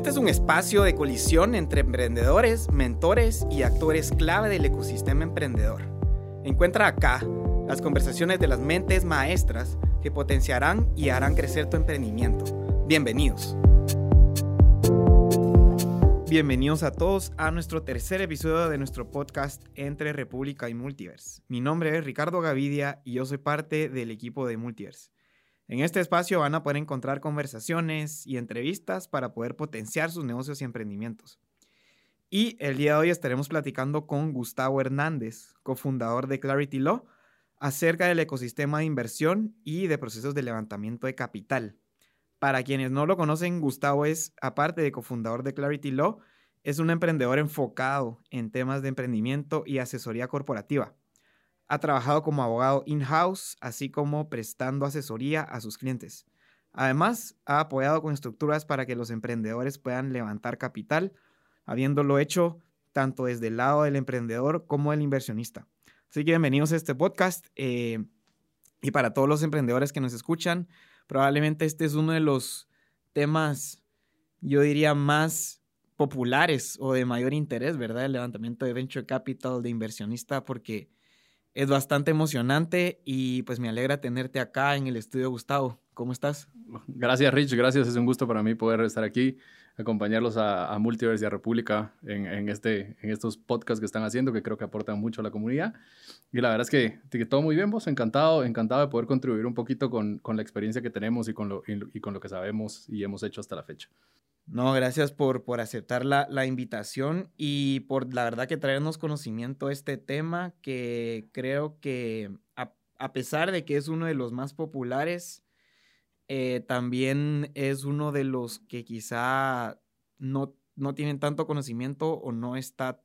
Este es un espacio de colisión entre emprendedores, mentores y actores clave del ecosistema emprendedor. Encuentra acá las conversaciones de las mentes maestras que potenciarán y harán crecer tu emprendimiento. Bienvenidos. Bienvenidos a todos a nuestro tercer episodio de nuestro podcast Entre República y Multiverse. Mi nombre es Ricardo Gavidia y yo soy parte del equipo de Multiverse. En este espacio van a poder encontrar conversaciones y entrevistas para poder potenciar sus negocios y emprendimientos. Y el día de hoy estaremos platicando con Gustavo Hernández, cofundador de Clarity Law, acerca del ecosistema de inversión y de procesos de levantamiento de capital. Para quienes no lo conocen, Gustavo es, aparte de cofundador de Clarity Law, es un emprendedor enfocado en temas de emprendimiento y asesoría corporativa. Ha trabajado como abogado in-house, así como prestando asesoría a sus clientes. Además, ha apoyado con estructuras para que los emprendedores puedan levantar capital, habiéndolo hecho tanto desde el lado del emprendedor como del inversionista. Así que bienvenidos a este podcast. Eh, y para todos los emprendedores que nos escuchan, probablemente este es uno de los temas, yo diría, más populares o de mayor interés, ¿verdad? El levantamiento de venture capital, de inversionista, porque es bastante emocionante y pues me alegra tenerte acá en el estudio, Gustavo. ¿Cómo estás? Gracias, Rich. Gracias. Es un gusto para mí poder estar aquí, acompañarlos a, Multiverse y a República en, este, en estos podcasts que están haciendo, que creo que aportan mucho a la comunidad. Y la verdad es que, que todo muy bien, vos. Encantado, encantado de poder contribuir un poquito con, con la experiencia que tenemos y con, lo, y con lo que sabemos y hemos hecho hasta la fecha. No, gracias por, por aceptar la, la, invitación y por la verdad que traernos conocimiento a este tema que creo que a, pesar de que es uno de los más populares, eh, también es uno de los que quizá no, no tienen tanto conocimiento o no está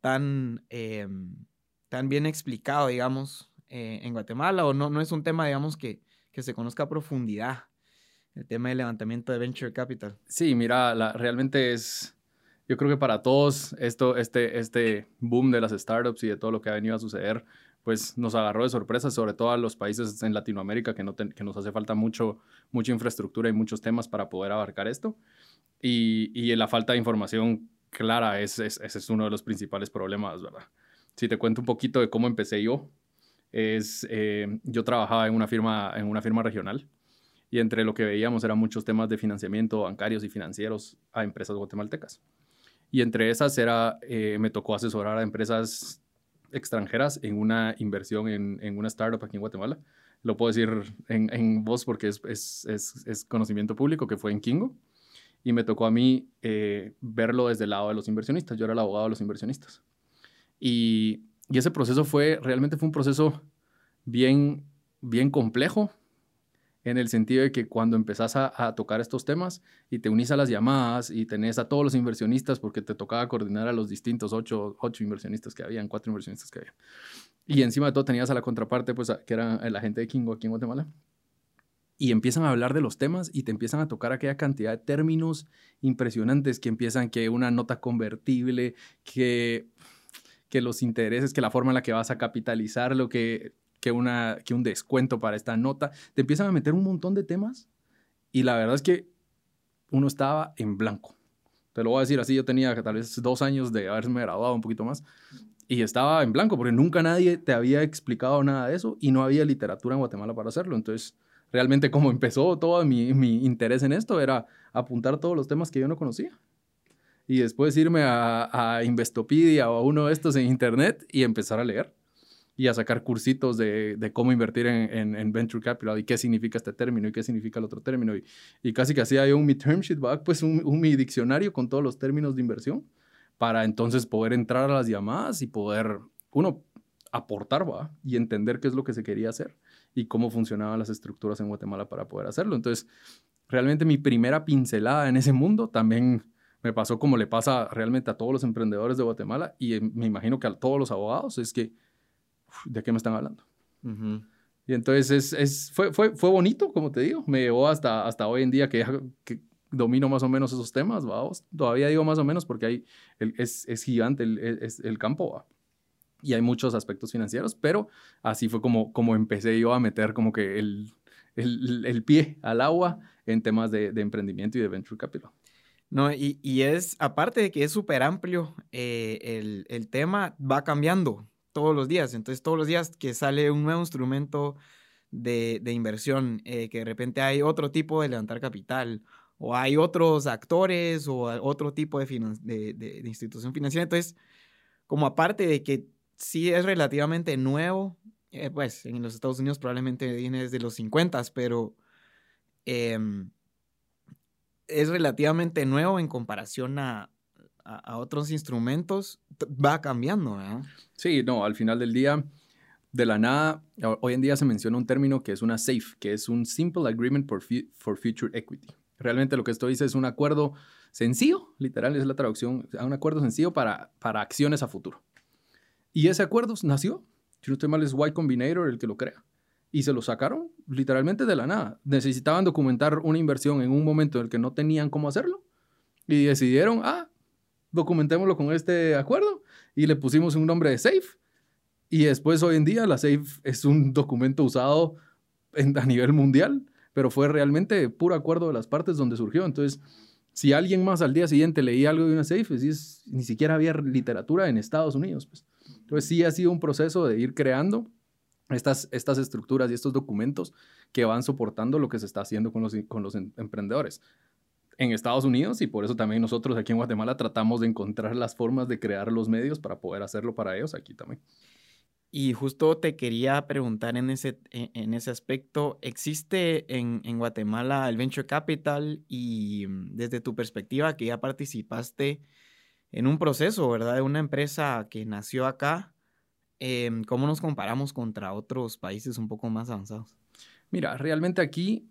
tan, em, tan bien explicado, digamos, eh, en Guatemala o no, no es un tema, digamos, que, que se conozca a profundidad el tema del levantamiento de venture capital. Sí, mira, la, realmente es, yo creo que para todos esto, este, este boom de las startups y de todo lo que ha venido a suceder, pues nos agarró de sorpresa, sobre todo a los países en Latinoamérica que, no que nos hace falta mucho, mucha infraestructura y muchos temas para poder abarcar esto. Y, y la falta de información clara es, ese es uno de los principales problemas, ¿verdad? Si te cuento un poquito de cómo empecé yo, es, eh, yo trabajaba en una firma, en una firma regional y entre lo que veíamos eran muchos temas de financiamiento bancarios y financieros a empresas guatemaltecas. Y entre esas era, eh, me tocó asesorar a empresas extranjeras en una inversión en, en, una startup aquí en Guatemala. Lo puedo decir en, en voz porque es, es, es, conocimiento público, que fue en Kingo. Y me tocó a mí eh, verlo desde el lado de los inversionistas. Yo era el abogado de los inversionistas. Y, y ese proceso fue, realmente fue un proceso bien, bien complejo, en el sentido de que cuando empezás a, tocar estos temas y te unís a las llamadas y tenés a todos los inversionistas, porque te tocaba coordinar a los distintos ocho, ocho inversionistas que habían, cuatro inversionistas que había. Y encima de todo tenías a la contraparte, pues, que era la gente de Kingo aquí en Guatemala. Y empiezan a hablar de los temas y te empiezan a tocar aquella cantidad de términos impresionantes que empiezan que una nota convertible, que que los intereses, que la forma en la que vas a capitalizar lo que que, una, que un descuento para esta nota. Te empiezan a meter un montón de temas y la verdad es que uno estaba en blanco. Te lo voy a decir así, yo tenía tal vez dos años de haberme graduado un poquito más y estaba en blanco porque nunca nadie te había explicado nada de eso y no había literatura en Guatemala para hacerlo. Entonces, realmente como empezó todo mi, mi interés en esto era apuntar todos los temas que yo no conocía y después irme a, a Investopedia o a uno de estos en internet y empezar a leer y a sacar cursitos de, de cómo invertir en, en, venture capital y qué significa este término y qué significa el otro término. Y, y casi que hacía yo un mi term sheet, pues un, un, mi diccionario con todos los términos de inversión para entonces poder entrar a las llamadas y poder, uno, aportar ¿va? y entender qué es lo que se quería hacer y cómo funcionaban las estructuras en Guatemala para poder hacerlo. Entonces, realmente mi primera pincelada en ese mundo también me pasó como le pasa realmente a todos los emprendedores de Guatemala y eh, me imagino que a todos los abogados, es que ¿de qué me están hablando? Y entonces es, es, fue, fue, fue bonito, como te digo, me llevó hasta, hasta hoy en día que, que domino más o menos esos temas, vamos, todavía digo más o menos porque hay, es, es, gigante el, es, el campo, ¿va? y hay muchos aspectos financieros, pero así fue como, como empecé yo a meter como que el, el, el pie al agua en temas de, de, emprendimiento y de venture capital. No, y, y es, aparte de que es súper amplio, eh, el, el tema va cambiando todos los días. Entonces, todos los días que sale un nuevo instrumento de, inversión, eh, que de repente hay otro tipo de levantar capital, o hay otros actores, o otro tipo de, institución financiera. Entonces, como aparte de que sí es relativamente nuevo, eh, pues en los Estados Unidos probablemente viene desde los 50, pero eh, es relativamente nuevo en comparación a, a, otros instrumentos, va cambiando. Sí, no, al final del día, de la nada, hoy en día se menciona un término que es una SAFE, que es un Simple Agreement for, for Future Equity. Realmente lo que esto dice es un acuerdo sencillo, literal es la traducción, un acuerdo sencillo para, para acciones a futuro. Y ese acuerdo nació, si no estoy mal, es Y Combinator el que lo crea. Y se lo sacaron literalmente de la nada. Necesitaban documentar una inversión en un momento en el que no tenían cómo hacerlo. Y decidieron, ah, documentémoslo con este acuerdo. Y le pusimos un nombre de SAFE. Y después hoy en día la SAFE es un documento usado en, a nivel mundial. Pero fue realmente puro acuerdo de las partes donde surgió. Entonces, si alguien más al día siguiente leía algo de una SAFE, pues, es, ni siquiera había literatura en Estados Unidos. Pues. Entonces sí ha sido un proceso de ir creando estas, estas estructuras y estos documentos que van soportando lo que se está haciendo con los, con los em, emprendedores en Estados Unidos y por eso también nosotros aquí en Guatemala tratamos de encontrar las formas de crear los medios para poder hacerlo para ellos aquí también. Y justo te quería preguntar en ese, e, en ese aspecto, ¿existe en, en Guatemala el Venture Capital y mm, desde tu perspectiva que ya participaste en un proceso, ¿verdad? De una empresa que nació acá, eh, ¿cómo nos comparamos contra otros países un poco más avanzados? Mira, realmente aquí,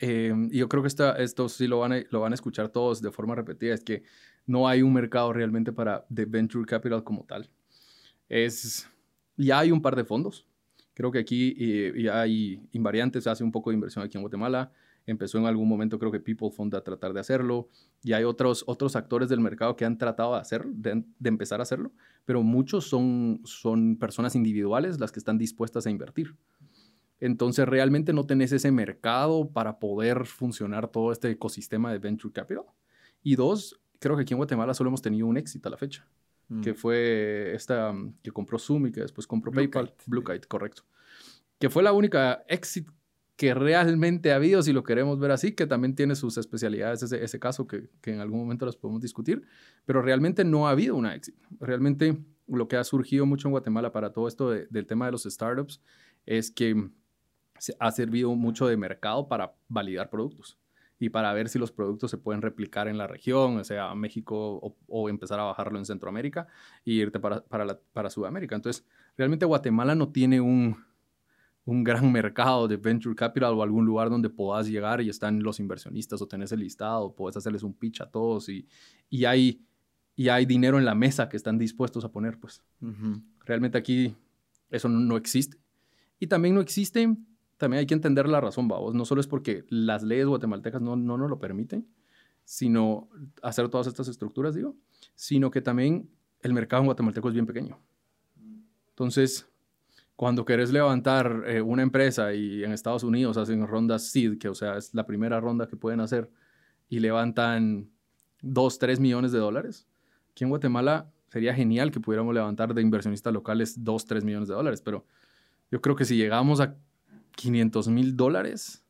eh, yo creo que esta, esto sí lo van, a, lo van a escuchar todos de forma repetida, es que no hay un mercado realmente para de venture capital como tal. Es, ya hay un par de fondos. Creo que aquí eh, ya hay invariantes, hace un poco de inversión aquí en Guatemala. Empezó en algún momento, creo que People Fund a tratar de hacerlo. Y hay otros, otros actores del mercado que han tratado de hacer, de, de, empezar a hacerlo, pero muchos son, son personas individuales las que están dispuestas a invertir. Entonces, realmente no tenés ese mercado para poder funcionar todo este ecosistema de venture capital. Y dos, creo que aquí en Guatemala solo hemos tenido un éxito a la fecha, mm. que fue esta que compró Zoom y que después compró Blue PayPal, Kite. Blue Kite, correcto. Que fue la única éxito que realmente ha habido, si lo queremos ver así, que también tiene sus especialidades, ese, ese caso que, que, en algún momento las podemos discutir, pero realmente no ha habido una éxito. Realmente lo que ha surgido mucho en Guatemala para todo esto de, del tema de los startups es que se ha servido mucho de mercado para validar productos y para ver si los productos se pueden replicar en la región, o sea, México, o, o empezar a bajarlo en Centroamérica y irte para, para, la, para Sudamérica. Entonces, realmente Guatemala no tiene un, un gran mercado de venture capital o algún lugar donde puedas llegar y están los inversionistas o tenés el listado, puedes hacerles un pitch a todos y, y, hay, y hay dinero en la mesa que están dispuestos a poner, pues. Uh -huh. Realmente aquí eso no, no, existe. Y también no existe, también hay que entender la razón, vamos. No solo es porque las leyes guatemaltecas no, no nos lo permiten, sino hacer todas estas estructuras, digo, sino que también el mercado en guatemalteco es bien pequeño. Entonces, cuando querés levantar eh, una empresa y en Estados Unidos hacen rondas seed, que o sea, es la primera ronda que pueden hacer, y levantan 2, 3 millones de dólares, aquí en Guatemala sería genial que pudiéramos levantar de inversionistas locales 2, 3 millones de dólares, pero yo creo que si llegamos a 500 mil dólares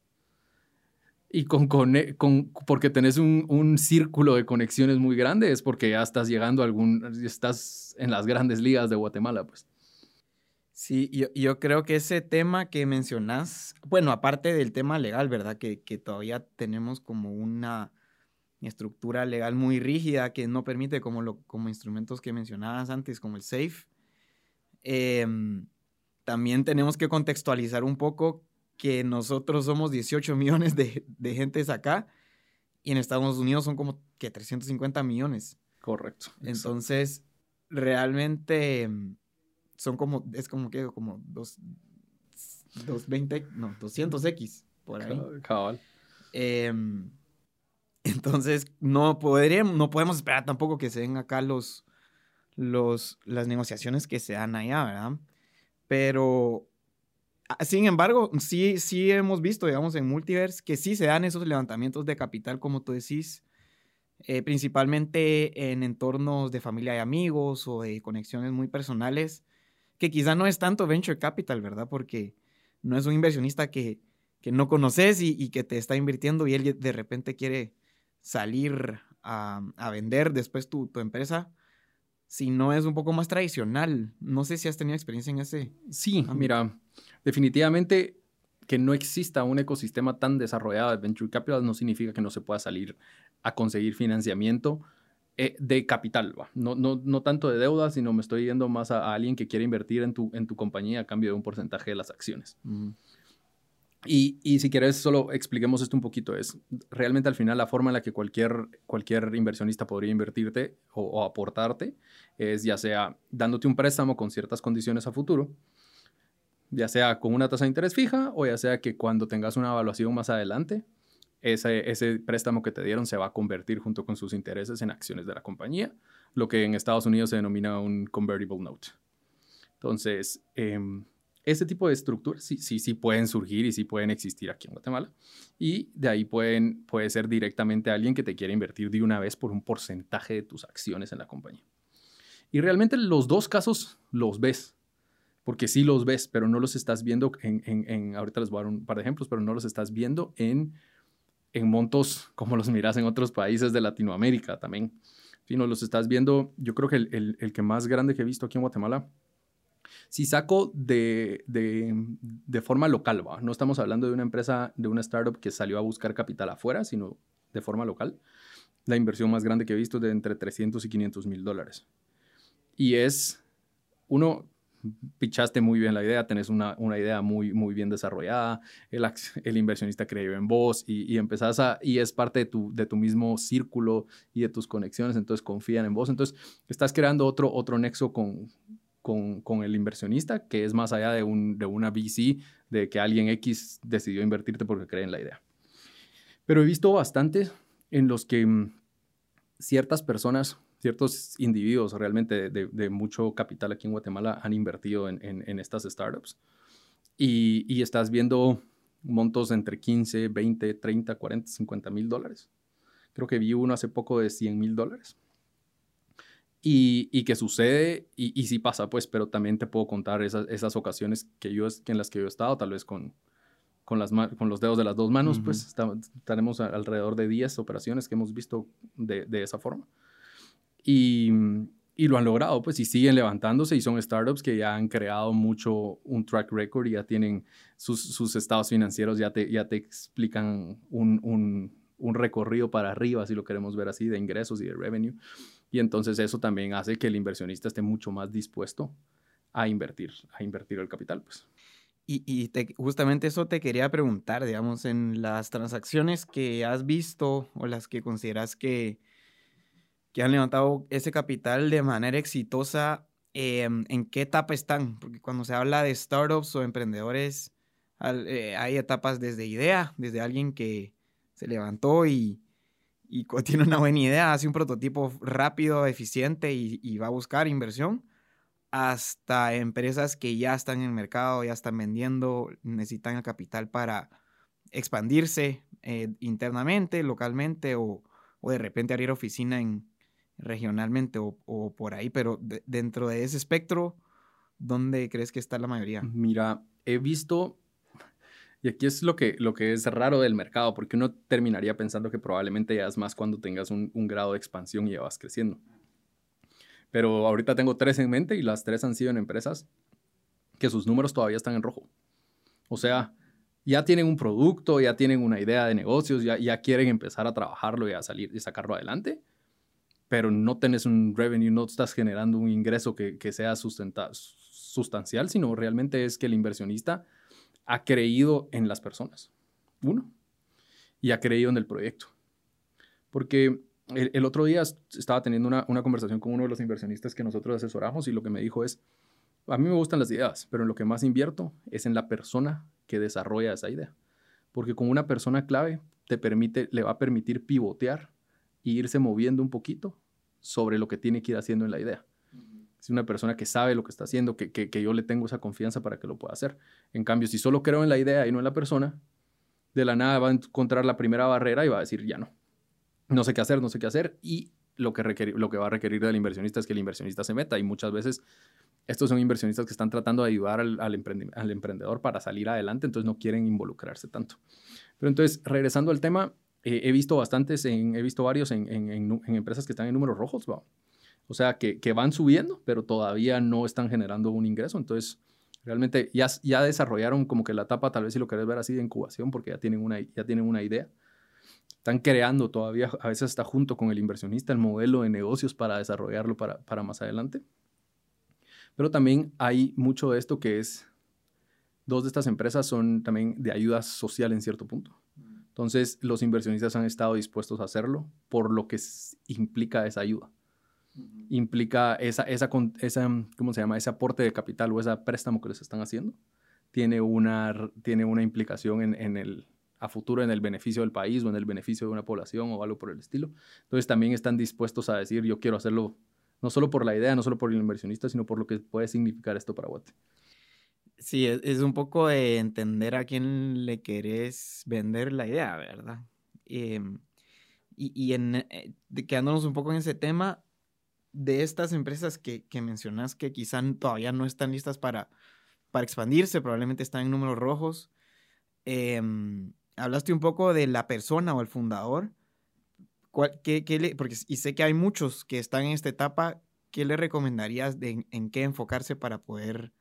y con, con, con, porque tenés un, un, círculo de conexiones muy grande, es porque ya estás llegando a algún, estás en las grandes ligas de Guatemala, pues. Sí, yo, yo, creo que ese tema que mencionas, bueno, aparte del tema legal, ¿verdad? Que, que, todavía tenemos como una estructura legal muy rígida que no permite como, lo, como instrumentos que mencionabas antes, como el SAFE. Eh, también tenemos que contextualizar un poco que nosotros somos 18 millones de, de gentes acá y en Estados Unidos son como que 350 millones. Correcto. Entonces, realmente son como, es como que, como dos, 220, no, 200X por ahí. Cabal. Eh, entonces, no, podríamos, no podemos esperar tampoco que se den acá los, los, las negociaciones que se dan allá, ¿verdad? Pero, sin embargo, sí, sí hemos visto, digamos, en Multiverse, que sí se dan esos levantamientos de capital, como tú decís, eh, principalmente en entornos de familia y amigos o de conexiones muy personales, que quizá no es tanto venture capital, ¿verdad? Porque no es un inversionista que, que no conoces y, que te está invirtiendo y él de repente quiere salir a, a vender después tu, tu, empresa, si no es un poco más tradicional. No sé si has tenido experiencia en ese. Sí, mira, definitivamente que no exista un ecosistema tan desarrollado de venture capital no significa que no se pueda salir a conseguir financiamiento eh, de capital, No, no, no, tanto de deuda, sino me estoy yendo más a, alguien que quiere invertir en tu, en tu compañía a cambio de un porcentaje de las acciones. Y, si quieres, solo expliquemos esto un poquito. Es realmente al final la forma en la que cualquier, cualquier inversionista podría invertirte o, aportarte es ya sea dándote un préstamo con ciertas condiciones a futuro, ya sea con una tasa de interés fija o ya sea que cuando tengas una evaluación más adelante, ese, préstamo que te dieron se va a convertir junto con sus intereses en acciones de la compañía, lo que en Estados Unidos se denomina un convertible note. Entonces, eh, ese tipo de estructuras sí, sí, sí pueden surgir y sí pueden existir aquí en Guatemala. Y de ahí pueden, puede ser directamente alguien que te quiera invertir de una vez por un porcentaje de tus acciones en la compañía. Y realmente los dos casos los ves, porque sí los ves, pero no los estás viendo en, en, en ahorita les voy a dar un par de ejemplos, pero no los estás viendo en en montos como los miras en otros países de Latinoamérica también. Si no los estás viendo, yo creo que el, el, que más grande que he visto aquí en Guatemala, si saco de, de, forma local, ¿va? no estamos hablando de una empresa, de una startup que salió a buscar capital afuera, sino de forma local, la inversión más grande que he visto es de entre 300 y 500 mil dólares. Y es, uno, pichaste muy bien la idea, tenés una, una idea muy, muy bien desarrollada, el, el inversionista creyó en vos y, y, empezás a, y es parte de tu, de tu mismo círculo y de tus conexiones, entonces confían en vos. Entonces, estás creando otro, otro nexo con, con, el inversionista que es más allá de, un, de una VC, de que alguien X decidió invertirte porque cree en la idea. Pero he visto bastantes en los que mm, ciertas personas ciertos individuos realmente de, mucho capital aquí en Guatemala han invertido en, estas startups. Y, estás viendo montos entre 15, 20, 30, 40, 50 mil dólares. Creo que vi uno hace poco de 100 mil dólares. Y, y, que sucede, y, y sí pasa, pues, pero también te puedo contar esas, ocasiones que yo, en las que yo he estado, tal vez con, con, las, con los dedos de las dos manos, pues tenemos alrededor de 10 operaciones que hemos visto de, de esa forma. Y, y, lo han logrado, pues, y siguen levantándose y son startups que ya han creado mucho un track record y ya tienen sus, sus estados financieros, ya te, ya te explican un, un, un, recorrido para arriba, si lo queremos ver así, de ingresos y de revenue. Y entonces eso también hace que el inversionista esté mucho más dispuesto a invertir, a invertir el capital, pues. Y, y te, justamente eso te quería preguntar, digamos, en las transacciones que has visto o las que consideras que, que han levantado ese capital de manera exitosa, em, ¿en qué etapa están? Porque cuando se habla de startups o emprendedores, eh, hay etapas desde idea, desde alguien que se levantó y, y tiene una buena idea, hace un prototipo rápido, eficiente y, va a buscar inversión, hasta empresas que ya están en el mercado, ya están vendiendo, necesitan el capital para expandirse eh, internamente, localmente o, o, de repente abrir oficina en, regionalmente o, por ahí, pero dentro de ese espectro, ¿dónde crees que está la mayoría? Mira, he visto, y aquí es lo que, lo que es raro del mercado, porque uno terminaría pensando que probablemente ya es más cuando tengas un, grado de expansión y ya vas creciendo. Pero ahorita tengo tres en mente y las tres han sido en empresas que sus números todavía están en rojo. O sea, ya tienen un producto, ya tienen una idea de negocios, ya, ya quieren empezar a trabajarlo y a salir y sacarlo adelante pero no tenés un revenue, no estás generando un ingreso que, que sea sustancial, sino realmente es que el inversionista ha creído en las personas, uno, y ha creído en el proyecto. Porque el, otro día estaba teniendo una, una, conversación con uno de los inversionistas que nosotros asesoramos y lo que me dijo es, a mí me gustan las ideas, pero en lo que más invierto es en la persona que desarrolla esa idea. Porque con una persona clave te permite, le va a permitir pivotear irse moviendo un poquito sobre lo que tiene que ir haciendo en la idea. Es una persona que sabe lo que está haciendo, que, que, yo le tengo esa confianza para que lo pueda hacer. En cambio, si solo creo en la idea y no en la persona, de la nada va a encontrar la primera barrera y va a decir, ya no. no sé qué hacer, no sé qué hacer, y lo que, lo que va a requerir del inversionista es que el inversionista se meta, y muchas veces estos son inversionistas que están tratando de ayudar al, al, emprendedor para salir adelante, entonces no quieren involucrarse tanto. Pero entonces, regresando al tema, eh, he visto bastantes, he visto varios en, en, en, empresas que están en números rojos, o sea, que, que, van subiendo, pero todavía no están generando un ingreso. Entonces, realmente ya, ya desarrollaron como que la etapa, tal vez si lo querés ver así, de incubación, porque ya tienen una, ya tienen una idea. Están creando todavía, a veces está junto con el inversionista, el modelo de negocios para desarrollarlo para, para más adelante. Pero también hay mucho de esto que es, dos de estas empresas son también de ayuda social en cierto punto. Entonces, los inversionistas han estado dispuestos a hacerlo por lo que implica esa ayuda implica esa, esa, esa, ¿cómo se llama? Ese aporte de capital o ese préstamo que les están haciendo, tiene una, tiene una implicación en, en, el, a futuro en el beneficio del país o en el beneficio de una población o algo por el estilo. Entonces también están dispuestos a decir, yo quiero hacerlo no solo por la idea, no solo por el inversionista, sino por lo que puede significar esto para Guate. Sí, es, un poco de entender a quién le querés vender la idea, ¿verdad? Em, y, y en, eh, quedándonos un poco en ese tema, de estas empresas que, que mencionas que quizá todavía no están listas para, para expandirse, probablemente están en números rojos. Em, hablaste un poco de la persona o el fundador. qué, qué porque, y sé que hay muchos que están en esta etapa. ¿Qué le recomendarías en, qué enfocarse para poder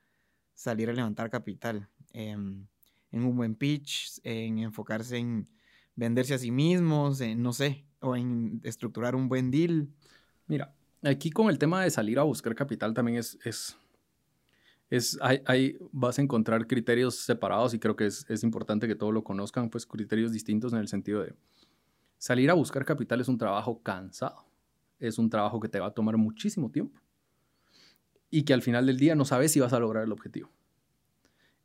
salir a levantar capital? Em, en un buen pitch, en enfocarse en venderse a sí mismos, en, no sé, o en estructurar un buen deal. Mira, Aquí con el tema de salir a buscar capital también es, es, es hay, vas a encontrar criterios separados y creo que es, es, importante que todos lo conozcan, pues criterios distintos en el sentido de salir a buscar capital es un trabajo cansado, es un trabajo que te va a tomar muchísimo tiempo y que al final del día no sabes si vas a lograr el objetivo.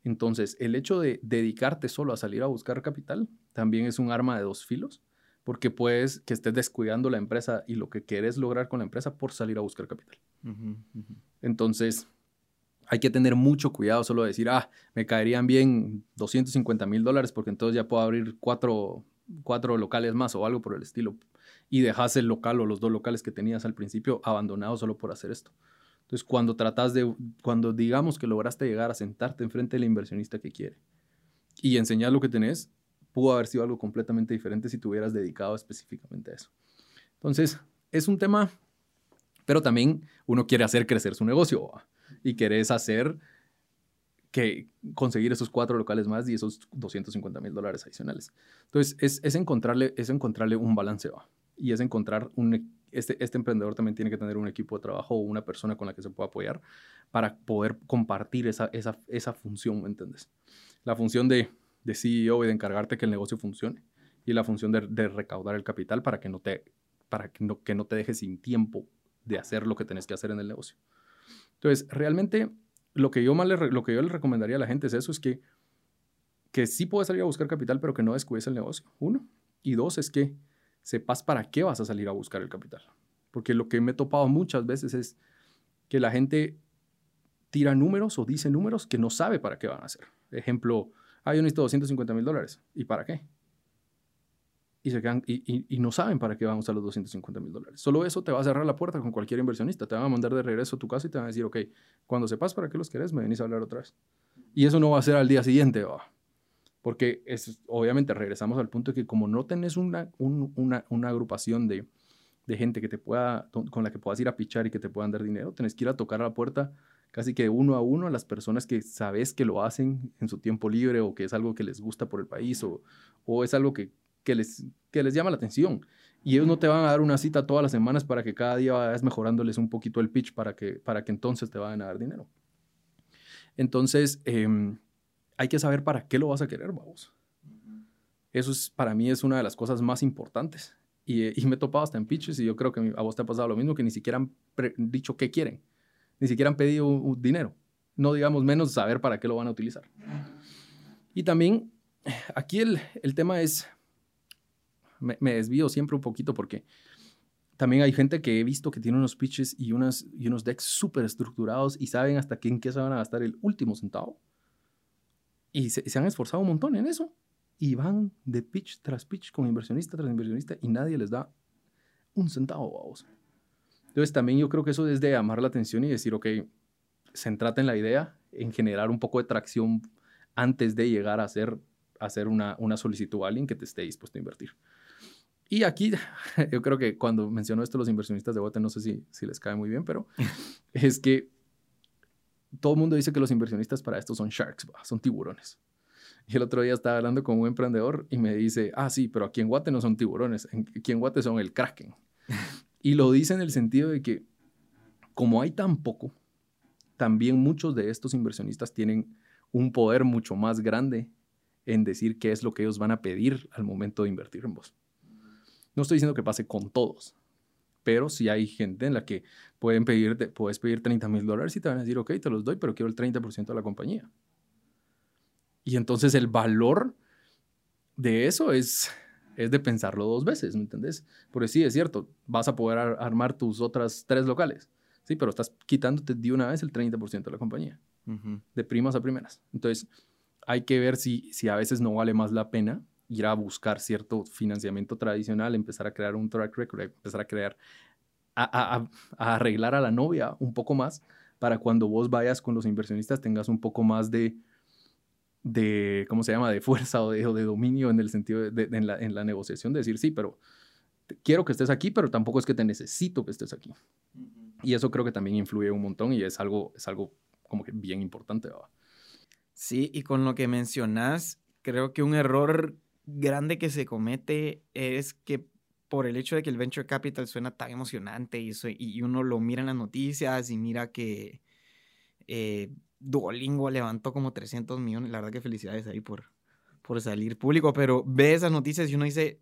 Entonces, el hecho de dedicarte solo a salir a buscar capital también es un arma de dos filos porque puedes que estés descuidando la empresa y lo que quieres lograr con la empresa por salir a buscar capital. Entonces, hay que tener mucho cuidado solo de decir, ah, me caerían bien 250 mil dólares porque entonces ya puedo abrir cuatro, cuatro locales más o algo por el estilo. Y dejas el local o los dos locales que tenías al principio abandonados solo por hacer esto. Entonces, cuando tratas de, cuando digamos que lograste llegar a sentarte enfrente del inversionista que quiere y enseñar lo que tenés, pudo haber sido algo completamente diferente si te hubieras dedicado específicamente a eso. Entonces, es un tema, pero también uno quiere hacer crecer su negocio y querés hacer que conseguir esos cuatro locales más y esos 250 mil dólares adicionales. Entonces, es, es, encontrarle, es encontrarle un balance y es encontrar un... Este, este emprendedor también tiene que tener un equipo de trabajo o una persona con la que se pueda apoyar para poder compartir esa, esa, esa función, ¿me entiendes? La función de de CEO y de encargarte que el negocio funcione y la función de, recaudar el capital para que no te para que no, que no te dejes sin tiempo de hacer lo que tenés que hacer en el negocio. Entonces, realmente lo que yo, más le, lo que yo le recomendaría a la gente es eso, es que, que sí puedes salir a buscar capital, pero que no descuides el negocio, uno. Y dos, es que sepas para qué vas a salir a buscar el capital. Porque lo que me he topado muchas veces es que la gente tira números o dice números que no sabe para qué van a hacer. Ejemplo, ah, yo necesito 250 mil dólares. ¿Y para qué? Y, se quedan, y, no saben para qué van a usar los 250 mil dólares. Solo eso te va a cerrar la puerta con cualquier inversionista. Te van a mandar de regreso a tu casa y te van a decir, ok, cuando sepas para qué los querés, me venís a hablar otra vez. Y eso no va a ser al día siguiente, porque es, obviamente regresamos al punto de que como no tenés una, una, una agrupación de, de, gente que te pueda, con la que puedas ir a pichar y que te puedan dar dinero, tenés que ir a tocar a la puerta casi que uno a uno a las personas que sabes que lo hacen en su tiempo libre o que es algo que les gusta por el país o, o es algo que, que, les, que les llama la atención. Y ellos no te van a dar una cita todas las semanas para que cada día vayas mejorándoles un poquito el pitch para que, para que entonces te vayan a dar dinero. Entonces, em, hay que saber para qué lo vas a querer, vamos. Eso es, para mí es una de las cosas más importantes. Y, y me he topado hasta en pitches y yo creo que a vos te ha pasado lo mismo, que ni siquiera han dicho qué quieren ni siquiera han pedido dinero. No digamos menos saber para qué lo van a utilizar. Y también aquí el, el tema es, me, desvío siempre un poquito porque también hay gente que he visto que tiene unos pitches y, unas, y unos decks súper estructurados y saben hasta en qué se van a gastar el último centavo. Y se, se, han esforzado un montón en eso. Y van de pitch tras pitch con inversionista tras inversionista y nadie les da un centavo, vamos. Entonces también yo creo que eso es de llamar la atención y decir, ok, centrate en la idea, en generar un poco de tracción antes de llegar a hacer, hacer una, una solicitud a alguien que te esté dispuesto a invertir. Y aquí, yo creo que cuando menciono esto los inversionistas de bote, no sé si, si les cae muy bien, pero es que todo el mundo dice que los inversionistas para esto son sharks, son tiburones. Y el otro día estaba hablando con un emprendedor y me dice, ah, sí, pero aquí en Guate no son tiburones, aquí en Guate son el kraken. y lo dice en el sentido de que como hay tan poco, también muchos de estos inversionistas tienen un poder mucho más grande en decir qué es lo que ellos van a pedir al momento de invertir en vos. No estoy diciendo que pase con todos, pero si hay gente en la que pueden pedir, puedes pedir 30 mil dólares y te van a decir, ok, te los doy, pero quiero el 30% de la compañía. Y entonces el valor de eso es, es de pensarlo dos veces, ¿me entendés? Porque sí, es cierto, vas a poder armar tus otras tres locales, sí, pero estás quitándote de una vez el 30% de la compañía, de primas a primeras. Entonces, hay que ver si, si a veces no vale más la pena ir a buscar cierto financiamiento tradicional, empezar a crear un track record, empezar a crear, a, a, a arreglar a la novia un poco más para cuando vos vayas con los inversionistas tengas un poco más de de, ¿cómo se llama?, de fuerza o de, de dominio en el sentido de, en, la, en, la, negociación, de decir, sí, pero quiero que estés aquí, pero tampoco es que te necesito que estés aquí. Y eso creo que también influye un montón y es algo, es algo como que bien importante. Sí, y con lo que mencionas, creo que un error grande que se comete es que por el hecho de que el venture capital suena tan emocionante y, y uno lo mira en las noticias y mira que eh, Duolingo levantó como 300 millones. La verdad que felicidades ahí por, por salir público, pero ve esas noticias y uno dice,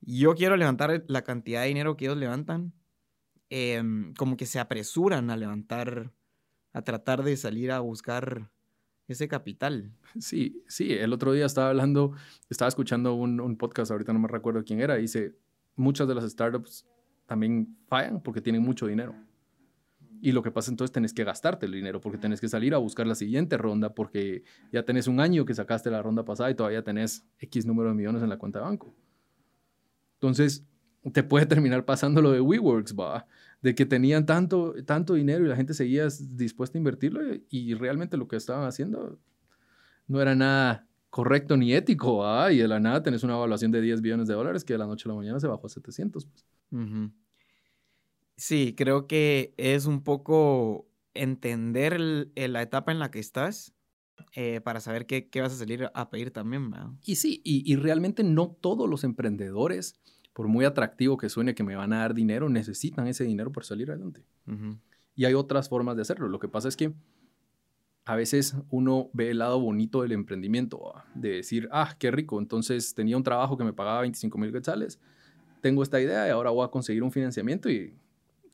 yo quiero levantar la cantidad de dinero que ellos levantan. Em, como que se apresuran a levantar, a tratar de salir a buscar ese capital. Sí, sí, el otro día estaba hablando, estaba escuchando un, podcast, ahorita no me recuerdo quién era, dice, muchas de las startups también fallan porque tienen mucho dinero. Y lo que pasa entonces tenés que gastarte el dinero porque tenés que salir a buscar la siguiente ronda porque ya tenés un año que sacaste la ronda pasada y todavía tenés X número de millones en la cuenta de banco. Entonces, te puede terminar pasando lo de WeWorks, va, de que tenían tanto, tanto dinero y la gente seguía dispuesta a invertirlo y, realmente lo que estaban haciendo no era nada correcto ni ético, ¿va? y de la nada tenés una evaluación de 10 billones de dólares que de la noche a la mañana se bajó a 700. Pues. Sí, creo que es un poco entender la etapa en la que estás eh, para saber qué, vas a salir a pedir también. Y sí, y, realmente no todos los emprendedores, por muy atractivo que suene que me van a dar dinero, necesitan ese dinero para salir adelante. Y hay otras formas de hacerlo. Lo que pasa es que a veces uno ve el lado bonito del emprendimiento, de decir, ah, qué rico, entonces tenía un trabajo que me pagaba 25 mil quetzales, tengo esta idea y ahora voy a conseguir un financiamiento y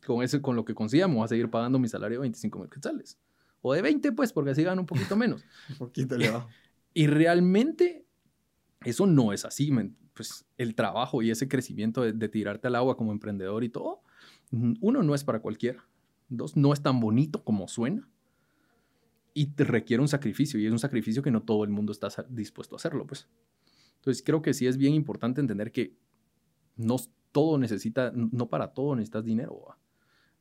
con, ese, con lo que consigamos voy a seguir pagando mi salario de 25 mil quetzales. O de 20, pues, porque así gano un poquito menos. un poquito elevado. Y realmente eso no es así. Pues el trabajo y ese crecimiento de, tirarte al agua como emprendedor y todo, uno, no es para cualquiera. Dos, no es tan bonito como suena. Y te requiere un sacrificio. Y es un sacrificio que no todo el mundo está dispuesto a hacerlo, pues. Entonces creo que sí es bien importante entender que no todo necesita, no para todo necesitas dinero.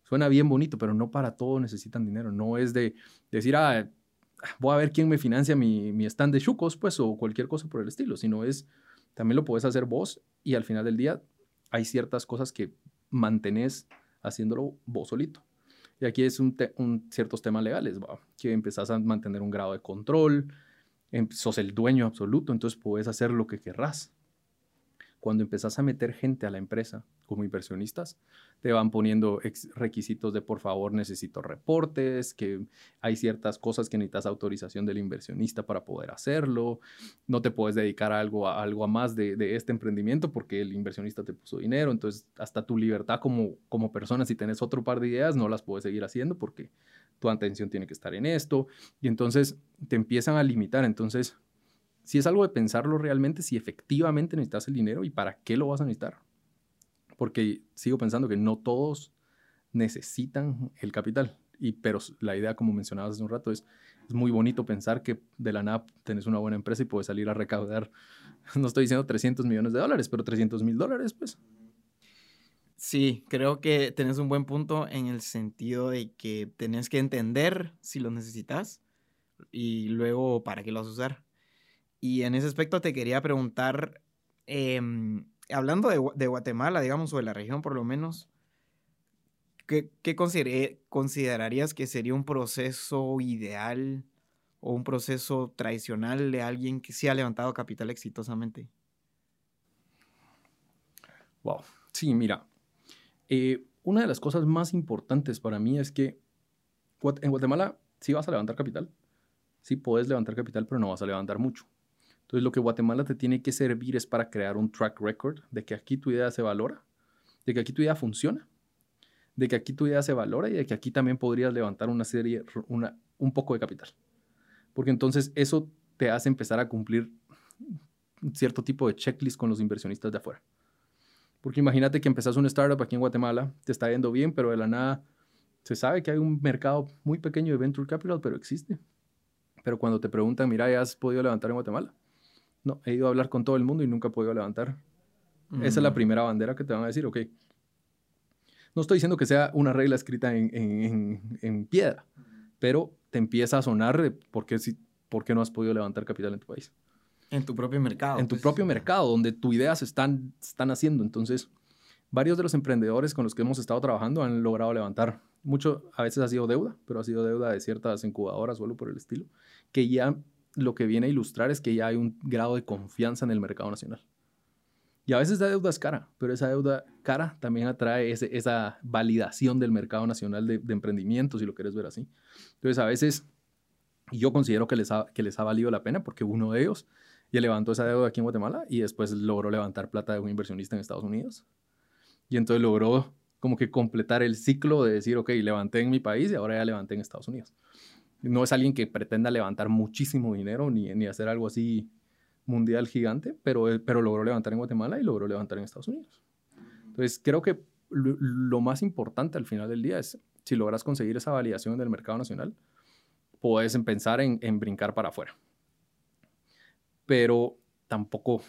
Suena bien bonito, pero no para todo necesitan dinero. No es de decir, ah, voy a ver quién me financia mi, mi stand de chucos, pues, o cualquier cosa por el estilo, sino es, también lo puedes hacer vos y al final del día hay ciertas cosas que mantenés haciéndolo vos solito. Y aquí es un, un ciertos temas legales, que empezás a mantener un grado de control, em, sos el dueño absoluto, entonces puedes hacer lo que querrás cuando empezás a meter gente a la empresa como inversionistas, te van poniendo requisitos de por favor necesito reportes, que hay ciertas cosas que necesitas autorización del inversionista para poder hacerlo, no te puedes dedicar a algo a, algo a más de, este emprendimiento porque el inversionista te puso dinero, entonces hasta tu libertad como, como persona, si tienes otro par de ideas, no las puedes seguir haciendo porque tu atención tiene que estar en esto y entonces te empiezan a limitar, entonces si es algo de pensarlo realmente, si efectivamente necesitas el dinero y para qué lo vas a necesitar. Porque sigo pensando que no todos necesitan el capital. Y, pero la idea, como mencionabas hace un rato, es, es muy bonito pensar que de la nada tenés una buena empresa y puedes salir a recaudar, no estoy diciendo 300 millones de dólares, pero 300 mil dólares, pues. Sí, creo que tenés un buen punto en el sentido de que tenés que entender si lo necesitas y luego para qué lo vas a usar. Y en ese aspecto te quería preguntar, em, hablando de, Guatemala, digamos, o de la región por lo menos, ¿qué, qué considerarías que sería un proceso ideal o un proceso tradicional de alguien que sí ha levantado capital exitosamente? Wow. Sí, mira, eh, una de las cosas más importantes para mí es que en Guatemala sí vas a levantar capital, sí puedes levantar capital, pero no vas a levantar mucho. Entonces lo que Guatemala te tiene que servir es para crear un track record de que aquí tu idea se valora, de que aquí tu idea funciona, de que aquí tu idea se valora y de que aquí también podrías levantar una serie, una, un poco de capital. Porque entonces eso te hace empezar a cumplir cierto tipo de checklist con los inversionistas de afuera. Porque imagínate que empezás un startup aquí en Guatemala, te está yendo bien, pero de la nada se sabe que hay un mercado muy pequeño de venture capital, pero existe. Pero cuando te preguntan, mira, ¿ya has podido levantar en Guatemala? No, he ido a hablar con todo el mundo y nunca he podido levantar. Esa es la mm. primera bandera que te van a decir, ok. No estoy diciendo que sea una regla escrita en, en, en, piedra, pero te empieza a sonar de por qué, si, por qué no has podido levantar capital en tu país. En tu propio mercado. En tu pues. propio mercado, donde tus ideas están, están haciendo. Entonces, varios de los emprendedores con los que hemos estado trabajando han logrado levantar. Mucho, a veces ha sido deuda, pero ha sido deuda de ciertas incubadoras o algo por el estilo, que ya lo que viene a ilustrar es que ya hay un grado de confianza en el mercado nacional. Y a veces la deuda es cara, pero esa deuda cara también atrae ese, esa validación del mercado nacional de, de, emprendimiento, si lo quieres ver así. Entonces, a veces, yo considero que les, ha, que les ha valido la pena porque uno de ellos y levantó esa deuda aquí en Guatemala y después logró levantar plata de un inversionista en Estados Unidos. Y entonces logró como que completar el ciclo de decir, ok, levanté en mi país y ahora ya levanté en Estados Unidos. No es alguien que pretenda levantar muchísimo dinero ni, ni hacer algo así mundial gigante, pero, pero logró levantar en Guatemala y logró levantar en Estados Unidos. Entonces, creo que lo, lo más importante al final del día es, si logras conseguir esa validación del mercado nacional, puedes pensar en, en brincar para afuera pero tampoco,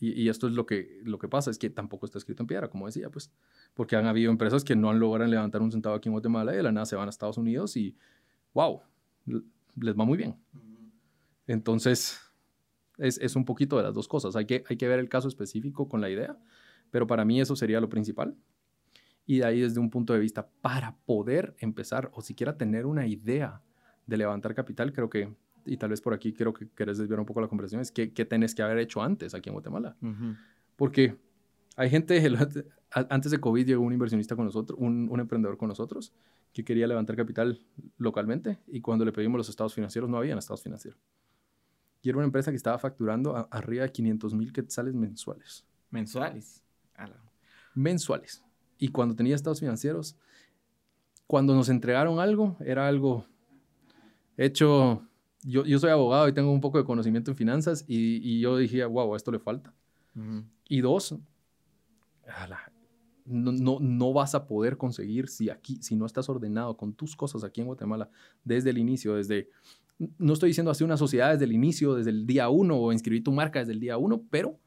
y, esto es lo que, lo que pasa, es que tampoco está escrito en piedra, como decía, pues, porque han habido empresas que no han logrado levantar un centavo aquí en Guatemala y de la nada se van a Estados Unidos y, wow, les va muy bien. Entonces, es, es, un poquito de las dos cosas. Hay que, hay que ver el caso específico con la idea, pero para mí eso sería lo principal. Y de ahí desde un punto de vista, para poder empezar o siquiera tener una idea de levantar capital, creo que y tal vez por aquí quiero que querés desviar un poco la conversación, es que, qué tenés que haber hecho antes aquí en Guatemala. Porque hay gente, antes de COVID llegó un inversionista con nosotros, un, un, emprendedor con nosotros, que quería levantar capital localmente y cuando le pedimos los estados financieros no habían estados financieros. Y era una empresa que estaba facturando arriba de 500 mil quetzales mensuales. ¿Mensuales? Mensuales. Y cuando tenía estados financieros, cuando nos entregaron algo, era algo hecho yo, yo soy abogado y tengo un poco de conocimiento en finanzas y, y yo dije, wow, esto le falta. Y dos, no, no, no, vas a poder conseguir si aquí, si no estás ordenado con tus cosas aquí en Guatemala desde el inicio, desde, no estoy diciendo hacer una sociedad desde el inicio, desde el día uno o inscribir tu marca desde el día uno, pero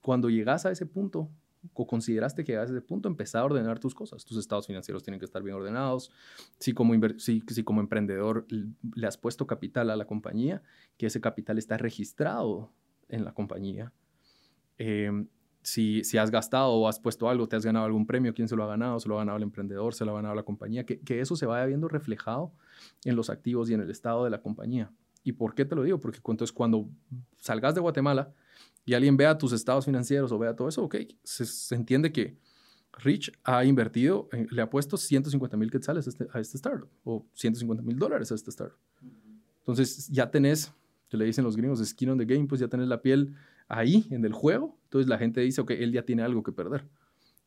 cuando llegas a ese punto, o consideraste que a ese punto, empezar a ordenar tus cosas. Tus estados financieros tienen que estar bien ordenados. Si como, si, si como emprendedor le has puesto capital a la compañía, que ese capital está registrado en la compañía. Em, si, si, has gastado o has puesto algo, te has ganado algún premio, quién se lo ha ganado, se lo ha ganado el emprendedor, se lo ha ganado la compañía, que, que eso se vaya viendo reflejado en los activos y en el estado de la compañía. ¿Y por qué te lo digo? Porque entonces cuando salgas de Guatemala, y alguien vea tus estados financieros o vea todo eso, ok, se, entiende que Rich ha invertido, le ha puesto 150 mil quetzales a este, a este startup o 150 mil dólares a este startup. Entonces ya tenés, que le dicen los gringos, skin on the game, pues ya tenés la piel ahí en el juego. Entonces la gente dice, ok, él ya tiene algo que perder.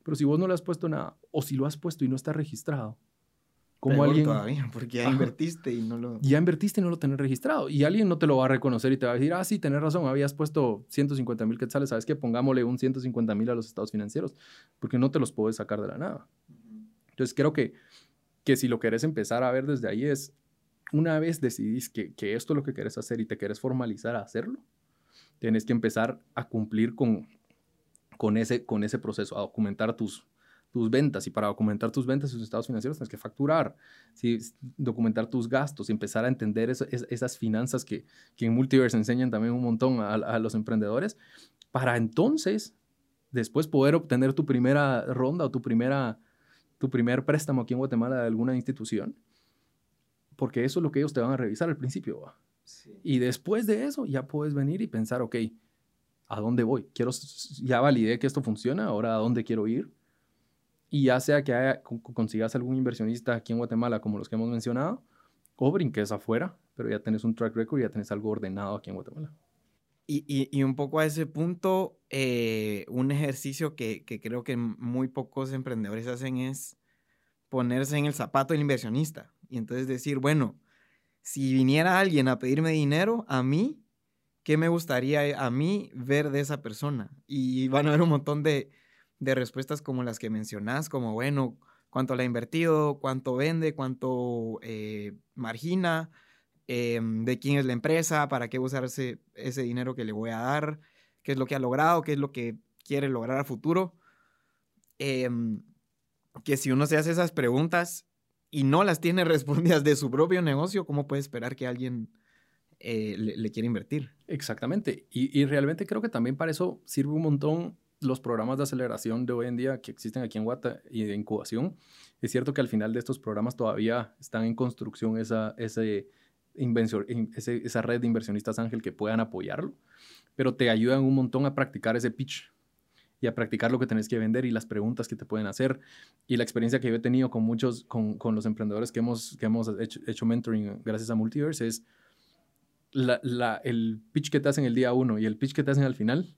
Pero si vos no le has puesto nada, o si lo has puesto y no está registrado, como alguien todavía, porque ya invertiste y no lo ya invertiste y no lo tenés registrado y alguien no te lo va a reconocer y te va a decir ah sí tenés razón habías puesto 150 mil quetzales sabes qué pongámosle un 150 mil a los estados financieros porque no te los puedes sacar de la nada entonces creo que que si lo querés empezar a ver desde ahí es una vez decidís que, que esto es lo que querés hacer y te querés formalizar a hacerlo tienes que empezar a cumplir con con ese con ese proceso a documentar tus tus ventas y para documentar tus ventas y tus estados financieros tienes que facturar, ¿sí? documentar tus gastos empezar a entender esas finanzas que, que, en Multiverse enseñan también un montón a, a, los emprendedores, para entonces después poder obtener tu primera ronda o tu, primera, tu primer préstamo aquí en Guatemala de alguna institución, porque eso es lo que ellos te van a revisar al principio. Y después de eso ya puedes venir y pensar, ok, ¿a dónde voy? Quiero, ya validé que esto funciona, ahora ¿a dónde quiero ir? Y ya sea que haya, consigas algún inversionista aquí en Guatemala, como los que hemos mencionado, o brinques afuera, pero ya tenés un track record ya tenés algo ordenado aquí en Guatemala. Y, y, y un poco a ese punto, eh, un ejercicio que, que, creo que muy pocos emprendedores hacen es ponerse en el zapato del inversionista. Y entonces decir, bueno, si viniera alguien a pedirme dinero, a mí, ¿qué me gustaría a mí ver de esa persona? Y van a haber un montón de, de respuestas como las que mencionás, como, bueno, cuánto le ha invertido, cuánto vende, cuánto eh, margina, em, de quién es la empresa, para qué usar ese, ese dinero que le voy a dar, qué es lo que ha logrado, qué es lo que quiere lograr a futuro. Em, que si uno se hace esas preguntas y no las tiene respondidas de su propio negocio, ¿cómo puede esperar que alguien eh, le, le, quiera invertir? Exactamente. Y, realmente creo que también para eso sirve un montón los programas de aceleración de hoy en día que existen aquí en Guata y de incubación. Es cierto que al final de estos programas todavía están en construcción esa, esa red de inversionistas ángel que puedan apoyarlo, pero te ayudan un montón a practicar ese pitch y a practicar lo que tenés que vender y las preguntas que te pueden hacer. Y la experiencia que yo he tenido con muchos, con, con los emprendedores que hemos, que hemos hecho, mentoring gracias a Multiverse es la, la, el pitch que te hacen el día uno y el pitch que te hacen al final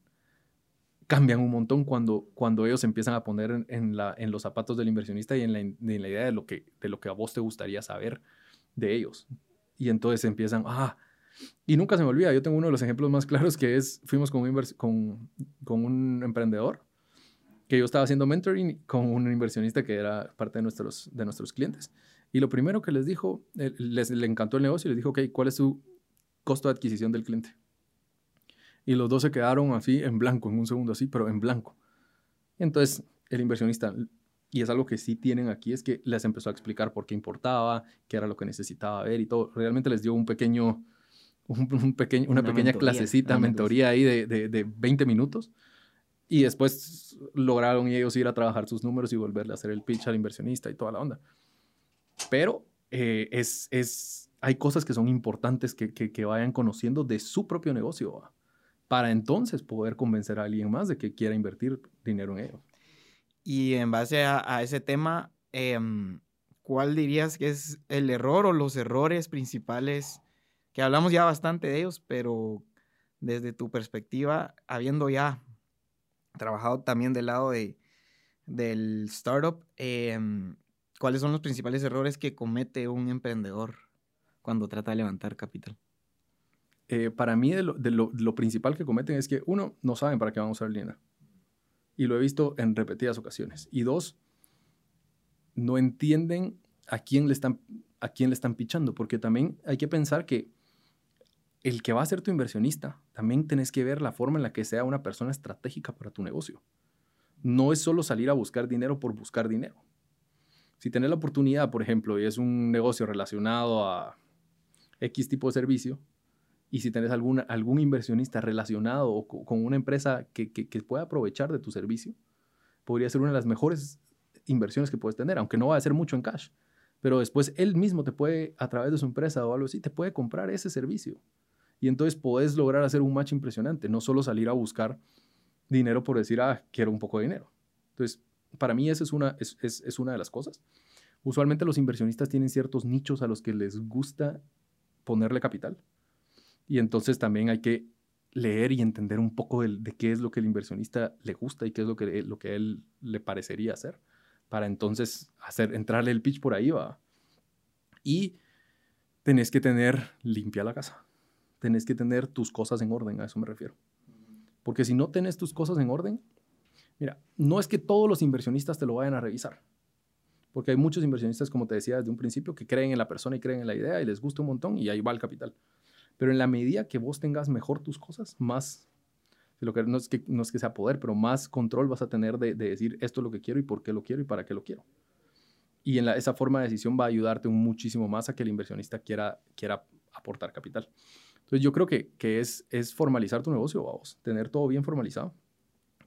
cambian un montón cuando, cuando ellos empiezan a poner en, en, la, en los zapatos del inversionista y en la, en la, idea de lo, que, de lo que a vos te gustaría saber de ellos. Y entonces empiezan, ah, y nunca se me olvida, yo tengo uno de los ejemplos más claros que es, fuimos con un, con, con un emprendedor que yo estaba haciendo mentoring con un inversionista que era parte de nuestros, de nuestros clientes. Y lo primero que les dijo, eh, les, le encantó el negocio y les dijo, ok, ¿cuál es su costo de adquisición del cliente? Y los dos se quedaron así en blanco, en un segundo así, pero en blanco. Entonces el inversionista, y es algo que sí tienen aquí, es que les empezó a explicar por qué importaba, qué era lo que necesitaba ver y todo. Realmente les dio un pequeño, un, pequeño, una, pequeña clasecita, mentoría ahí de, de, de 20 minutos. Y después lograron ellos ir a trabajar sus números y volverle a hacer el pitch al inversionista y toda la onda. Pero eh, es, es, hay cosas que son importantes que, que, que, vayan conociendo de su propio negocio para entonces poder convencer a alguien más de que quiera invertir dinero en ello. Y en base a, a ese tema, eh, ¿cuál dirías que es el error o los errores principales? Que hablamos ya bastante de ellos, pero desde tu perspectiva, habiendo ya trabajado también del lado de, del startup, eh, ¿cuáles son los principales errores que comete un emprendedor cuando trata de levantar capital? Eh, para mí lo, lo, principal que cometen es que, uno, no saben para qué vamos a usar el dinero. Y lo he visto en repetidas ocasiones. Y dos, no entienden a quién le están, a quién le están pichando, porque también hay que pensar que el que va a ser tu inversionista, también tenés que ver la forma en la que sea una persona estratégica para tu negocio. No es solo salir a buscar dinero por buscar dinero. Si tenés la oportunidad, por ejemplo, y es un negocio relacionado a X tipo de servicio, y si tenés algún inversionista relacionado con una empresa que, que, que, pueda aprovechar de tu servicio, podría ser una de las mejores inversiones que puedes tener, aunque no va a ser mucho en cash. Pero después él mismo te puede, a través de su empresa o algo así, te puede comprar ese servicio. Y entonces podés lograr hacer un match impresionante, no solo salir a buscar dinero por decir, ah, quiero un poco de dinero. Entonces, para mí esa es una, es, es, es una de las cosas. Usualmente los inversionistas tienen ciertos nichos a los que les gusta ponerle capital y entonces también hay que leer y entender un poco de, de, qué es lo que el inversionista le gusta y qué es lo que, lo que él le parecería hacer, para entonces hacer, entrarle el pitch por ahí, va. Y tenés que tener limpia la casa. Tenés que tener tus cosas en orden, a eso me refiero. Porque si no tenés tus cosas en orden, mira, no es que todos los inversionistas te lo vayan a revisar. Porque hay muchos inversionistas, como te decía desde un principio, que creen en la persona y creen en la idea y les gusta un montón y ahí va el capital. Pero en la medida que vos tengas mejor tus cosas, más Lo que, no, es que, no es que sea poder, pero más control vas a tener de, decir esto es lo que quiero y por qué lo quiero y para qué lo quiero. Y en esa forma de decisión va a ayudarte muchísimo más a que el inversionista quiera, quiera aportar capital. Entonces yo creo que, que es, es formalizar tu negocio, vamos, tener todo bien formalizado.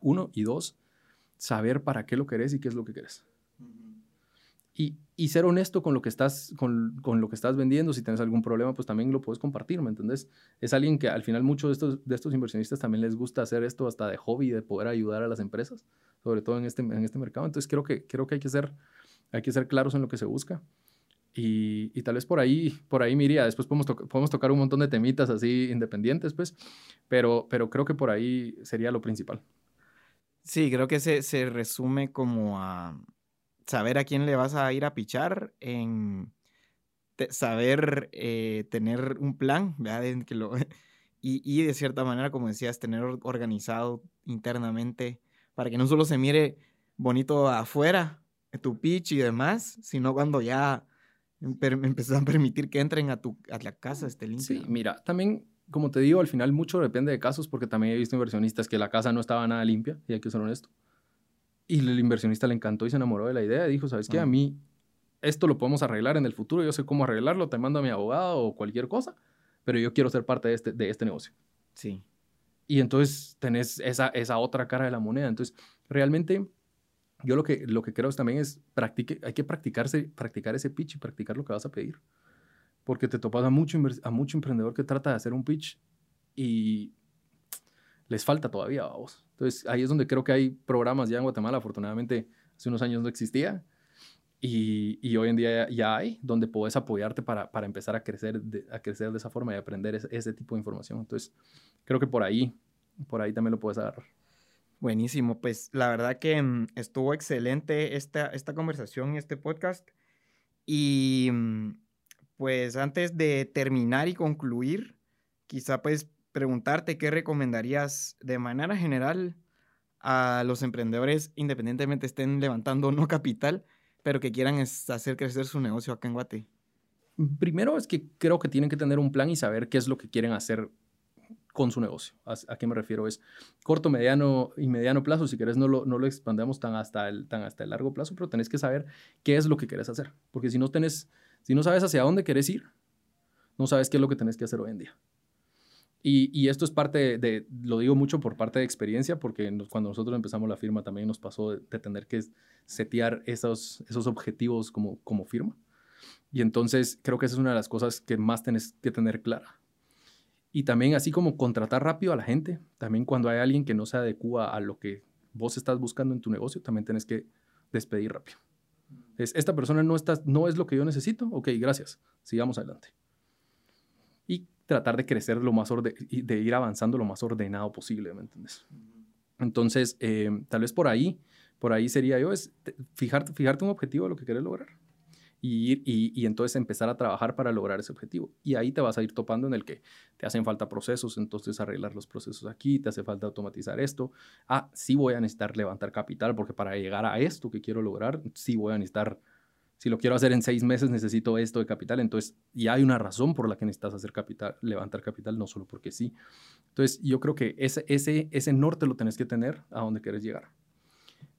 Uno y dos, saber para qué lo querés y qué es lo que querés y, y, ser honesto con lo que estás con, con, lo que estás vendiendo. Si tienes algún problema, pues también lo puedes compartir, ¿me entendés? Es alguien que al final muchos de estos, de estos inversionistas también les gusta hacer esto hasta de hobby, de poder ayudar a las empresas, sobre todo en este, en este mercado. Entonces creo que, creo que hay que ser, hay que ser claros en lo que se busca. Y, y, tal vez por ahí, por ahí miría, después podemos, podemos tocar un montón de temitas así independientes, pues, pero, pero creo que por ahí sería lo principal. Sí, creo que se, se resume como a, saber a quién le vas a ir a pichar, en saber eh, tener un plan, ¿verdad? Que lo, y, y, de cierta manera, como decías, tener organizado internamente para que no solo se mire bonito afuera, tu pitch y demás, sino cuando ya empezás a permitir que entren a, tu, a la casa este limpia. Sí, mira, también, como te digo, al final mucho depende de casos, porque también he visto inversionistas que la casa no estaba nada limpia, y hay que ser honesto. Y el inversionista le encantó y se enamoró de la idea. Y dijo, ¿sabes qué? A mí esto lo podemos arreglar en el futuro. Yo sé cómo arreglarlo. Te mando a mi abogado o cualquier cosa. Pero yo quiero ser parte de este, de este negocio. Sí. Y entonces tenés esa, esa otra cara de la moneda. Entonces, realmente, yo lo que, lo que creo también es, practique, hay que practicarse, practicar ese pitch y practicar lo que vas a pedir. Porque te topas a mucho, a mucho emprendedor que trata de hacer un pitch y les falta todavía, vos. Entonces ahí es donde creo que hay programas ya en Guatemala, afortunadamente hace unos años no existía y, y hoy en día ya, hay, donde puedes apoyarte para, para empezar a crecer, de, a crecer de esa forma y aprender ese, tipo de información. Entonces creo que por ahí, por ahí también lo puedes agarrar. Buenísimo, pues la verdad que mm, estuvo excelente esta, esta conversación este podcast. Y mm, pues antes de terminar y concluir, quizá pues preguntarte qué recomendarías de manera general a los emprendedores, independientemente estén levantando no capital, pero que quieran hacer crecer su negocio acá en Guate. Primero es que creo que tienen que tener un plan y saber qué es lo que quieren hacer con su negocio. ¿A, qué me refiero? Es corto, mediano y mediano plazo. Si querés, no lo, no lo expandamos tan hasta, el, tan hasta el largo plazo, pero tenés que saber qué es lo que querés hacer. Porque si no, tenés, si no sabes hacia dónde querés ir, no sabes qué es lo que tenés que hacer hoy en día. Y, esto es parte de, lo digo mucho por parte de experiencia, porque cuando nosotros empezamos la firma también nos pasó de, tener que setear esos, esos objetivos como, como firma. Y entonces creo que esa es una de las cosas que más tenés que tener clara. Y también así como contratar rápido a la gente, también cuando hay alguien que no se adecua a lo que vos estás buscando en tu negocio, también tenés que despedir rápido. Es, esta persona no, está, no es lo que yo necesito, ok, gracias, sigamos adelante. Y tratar de crecer lo más y de ir avanzando lo más ordenado posible, ¿me entiendes? Entonces, eh, tal vez por ahí, por ahí sería yo, es fijarte, fijarte un objetivo de lo que quieres lograr y, ir, y, entonces empezar a trabajar para lograr ese objetivo. Y ahí te vas a ir topando en el que te hacen falta procesos, entonces arreglar los procesos aquí, te hace falta automatizar esto. Ah, sí voy a necesitar levantar capital porque para llegar a esto que quiero lograr, sí voy a necesitar si lo quiero hacer en seis meses, necesito esto de capital. Entonces, ya hay una razón por la que necesitas hacer capital, levantar capital, no solo porque sí. Entonces, yo creo que ese, ese, ese norte lo tenés que tener a donde quieres llegar.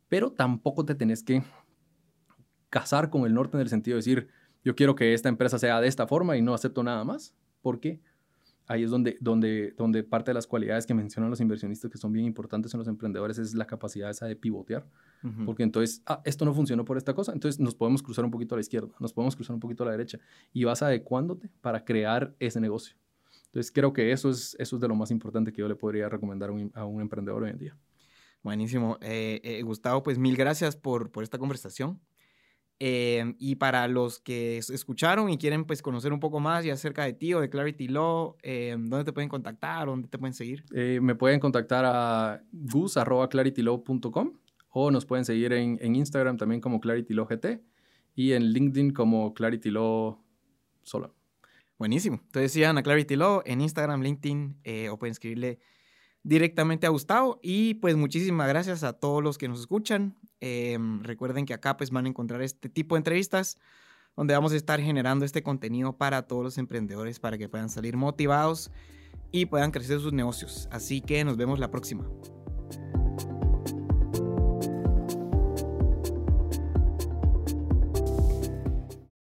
Pero tampoco te tenés que casar con el norte en el sentido de decir, yo quiero que esta empresa sea de esta forma y no acepto nada más. porque ahí es donde, donde, donde parte de las cualidades que mencionan los inversionistas que son bien importantes en los emprendedores es la capacidad esa de pivotear. Porque entonces, ah, esto no funcionó por esta cosa, entonces nos podemos cruzar un poquito a la izquierda, nos podemos cruzar un poquito a la derecha y vas adecuándote para crear ese negocio. Entonces, creo que eso es, eso es de lo más importante que yo le podría recomendar a un, a un emprendedor hoy en día. Buenísimo. Eh, eh, Gustavo, pues mil gracias por, por esta conversación. Em, y para los que escucharon y quieren pues conocer un poco más y acerca de ti o de Clarity Law, em, ¿dónde te pueden contactar? ¿Dónde te pueden seguir? Eh, me pueden contactar a gus.claritylaw.com o nos pueden seguir en, en Instagram también como ClarityLawGT y en LinkedIn como ClarityLaw solo. Buenísimo. Entonces sigan a Clarity Law en Instagram, LinkedIn eh, o pueden escribirle directamente a Gustavo. Y pues muchísimas gracias a todos los que nos escuchan. Em, recuerden que acá pues van a encontrar este tipo de entrevistas donde vamos a estar generando este contenido para todos los emprendedores para que puedan salir motivados y puedan crecer sus negocios. Así que nos vemos la próxima.